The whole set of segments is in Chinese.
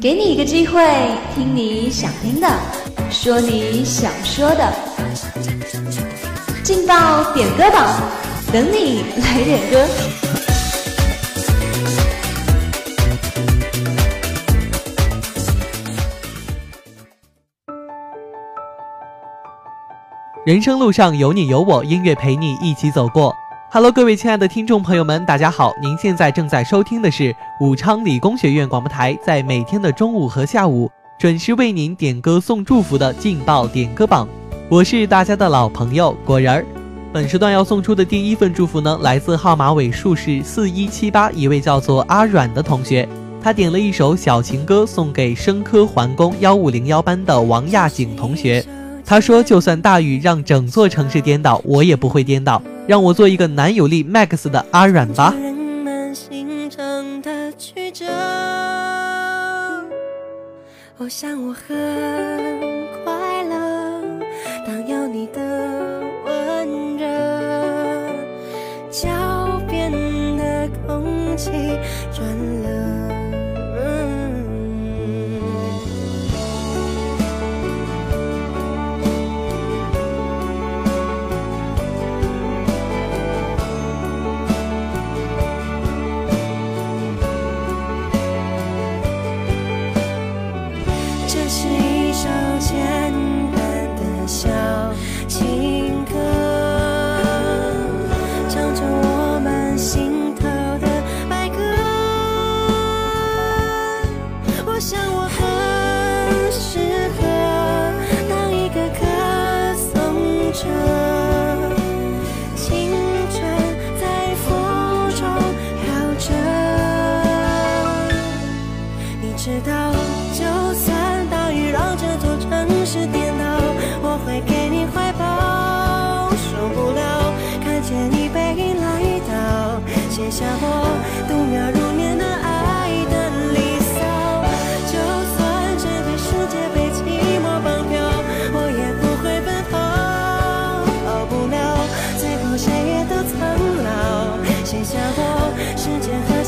给你一个机会，听你想听的，说你想说的，劲爆点歌榜，等你来点歌。人生路上有你有我，音乐陪你一起走过。Hello，各位亲爱的听众朋友们，大家好！您现在正在收听的是武昌理工学院广播台，在每天的中午和下午准时为您点歌送祝福的劲爆点歌榜。我是大家的老朋友果仁儿。本时段要送出的第一份祝福呢，来自号码尾数是四一七八一位叫做阿软的同学，他点了一首小情歌送给生科环工幺五零幺班的王亚景同学。他说：“就算大雨让整座城市颠倒，我也不会颠倒。让我做一个男友力 Max 的阿软吧。”我想我很快乐，当有你的温热，脚边的空气转了。这是一首简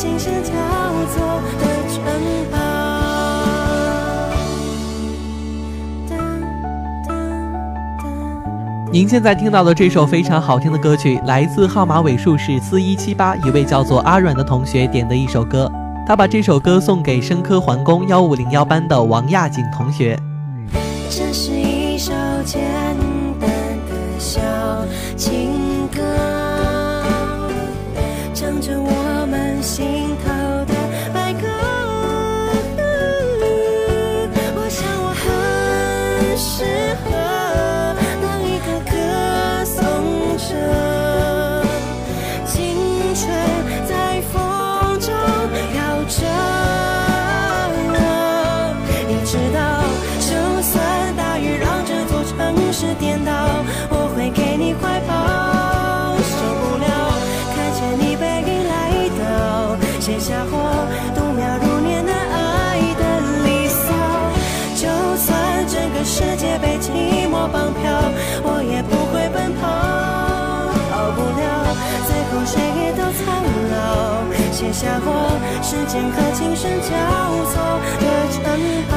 您现在听到的这首非常好听的歌曲，来自号码尾数是四一七八一位叫做阿软的同学点的一首歌，他把这首歌送给生科环工幺五零幺班的王亚锦同学。这是一首简单的小情吹下过时间和琴声交错的城堡，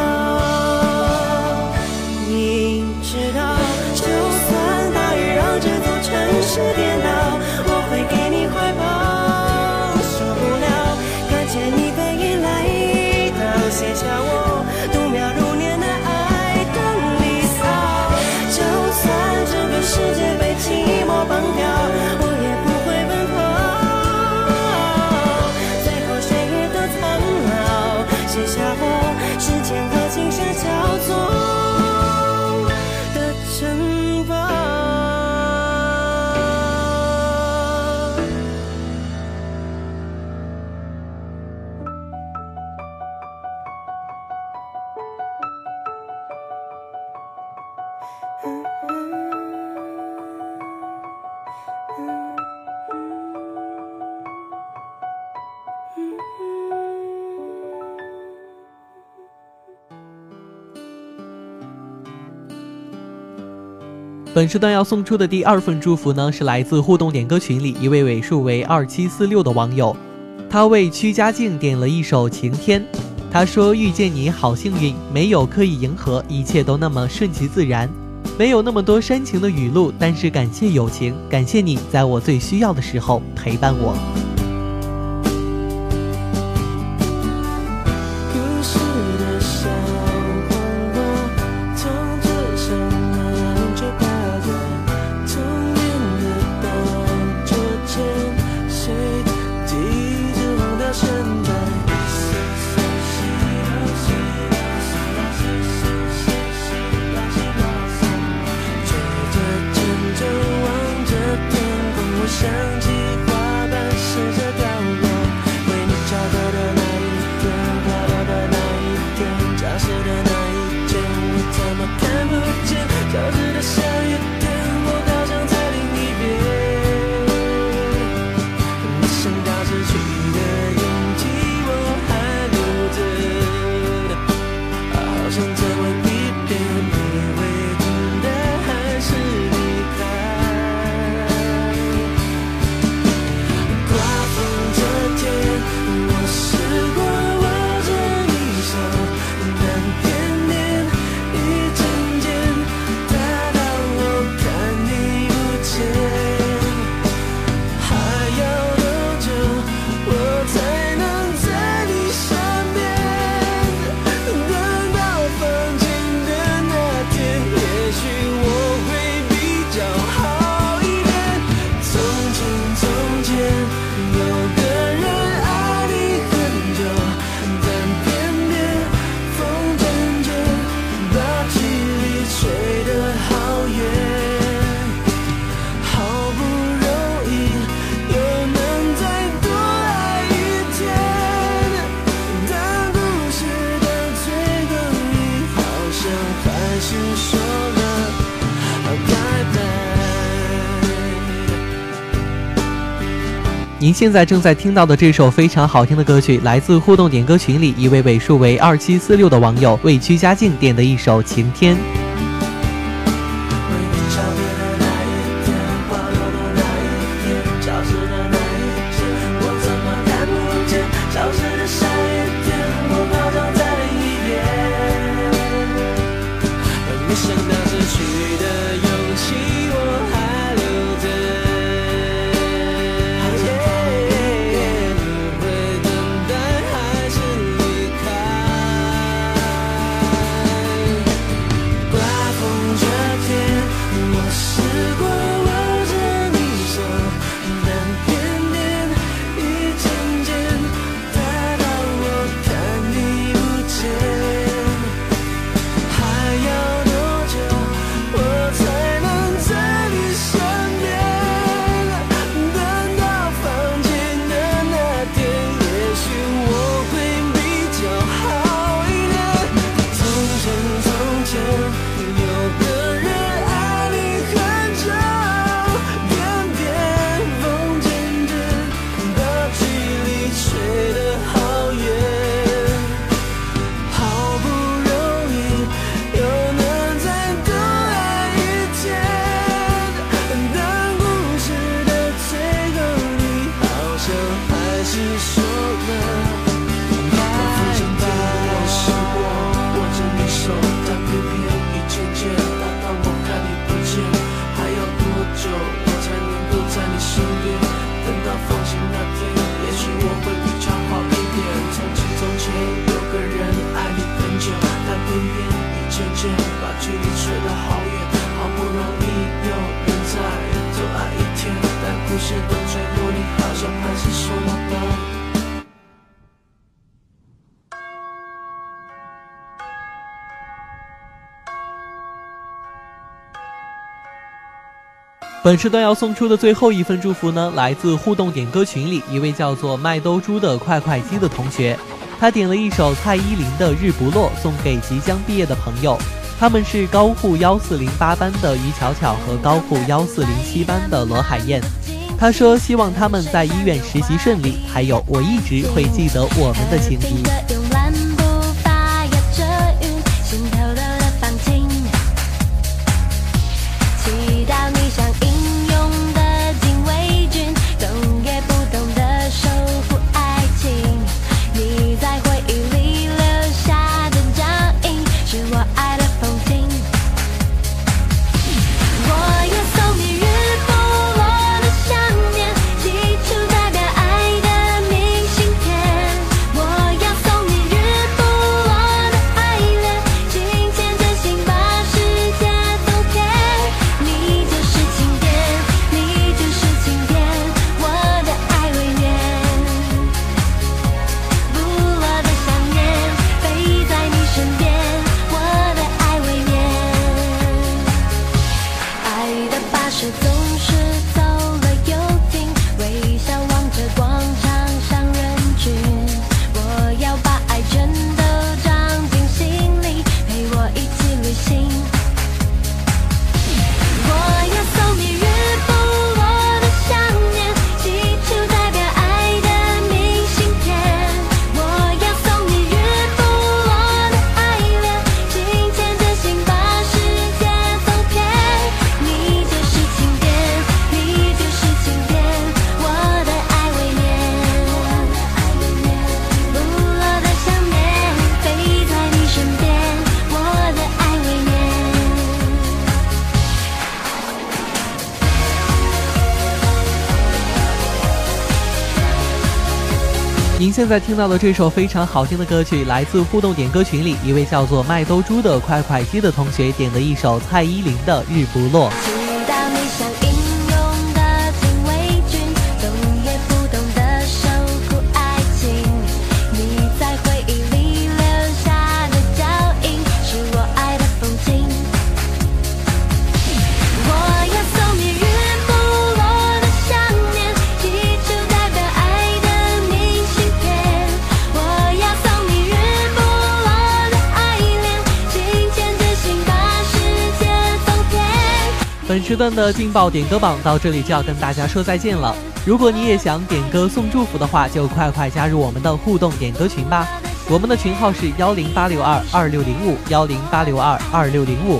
你知道，就算大雨让这座城市颠倒，本时段要送出的第二份祝福呢，是来自互动点歌群里一位尾数为二七四六的网友。他为曲家静点了一首《晴天》，他说遇见你好幸运，没有刻意迎合，一切都那么顺其自然，没有那么多煽情的语录，但是感谢友情，感谢你在我最需要的时候陪伴我。我想起花瓣试着掉落为你翘课的那一天花落的那一天教室的那一天我怎么看不见消失的下雨天我好想再淋一遍没想到失去的勇气我还留着好想再问您现在正在听到的这首非常好听的歌曲，来自互动点歌群里一位尾数为二七四六的网友为鞠家静点的一首《晴天》。本时段要送出的最后一份祝福呢，来自互动点歌群里一位叫做麦兜猪的快快鸡的同学，他点了一首蔡依林的《日不落》，送给即将毕业的朋友，他们是高护幺四零八班的于巧巧和高护幺四零七班的罗海燕。他说希望他们在医院实习顺利，还有我一直会记得我们的情谊。您现在听到的这首非常好听的歌曲，来自互动点歌群里一位叫做麦兜猪的快快鸡的同学点的一首蔡依林的《日不落》。时段的劲爆点歌榜到这里就要跟大家说再见了。如果你也想点歌送祝福的话，就快快加入我们的互动点歌群吧。我们的群号是幺零八六二二六零五幺零八六二二六零五。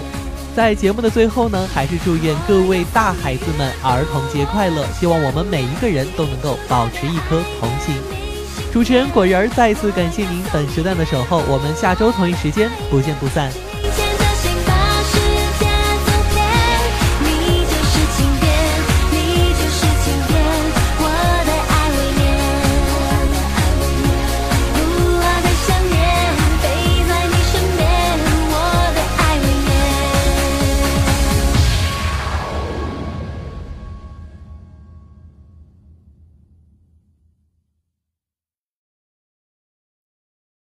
在节目的最后呢，还是祝愿各位大孩子们儿童节快乐！希望我们每一个人都能够保持一颗童心。主持人果仁儿再次感谢您本时段的守候，我们下周同一时间不见不散。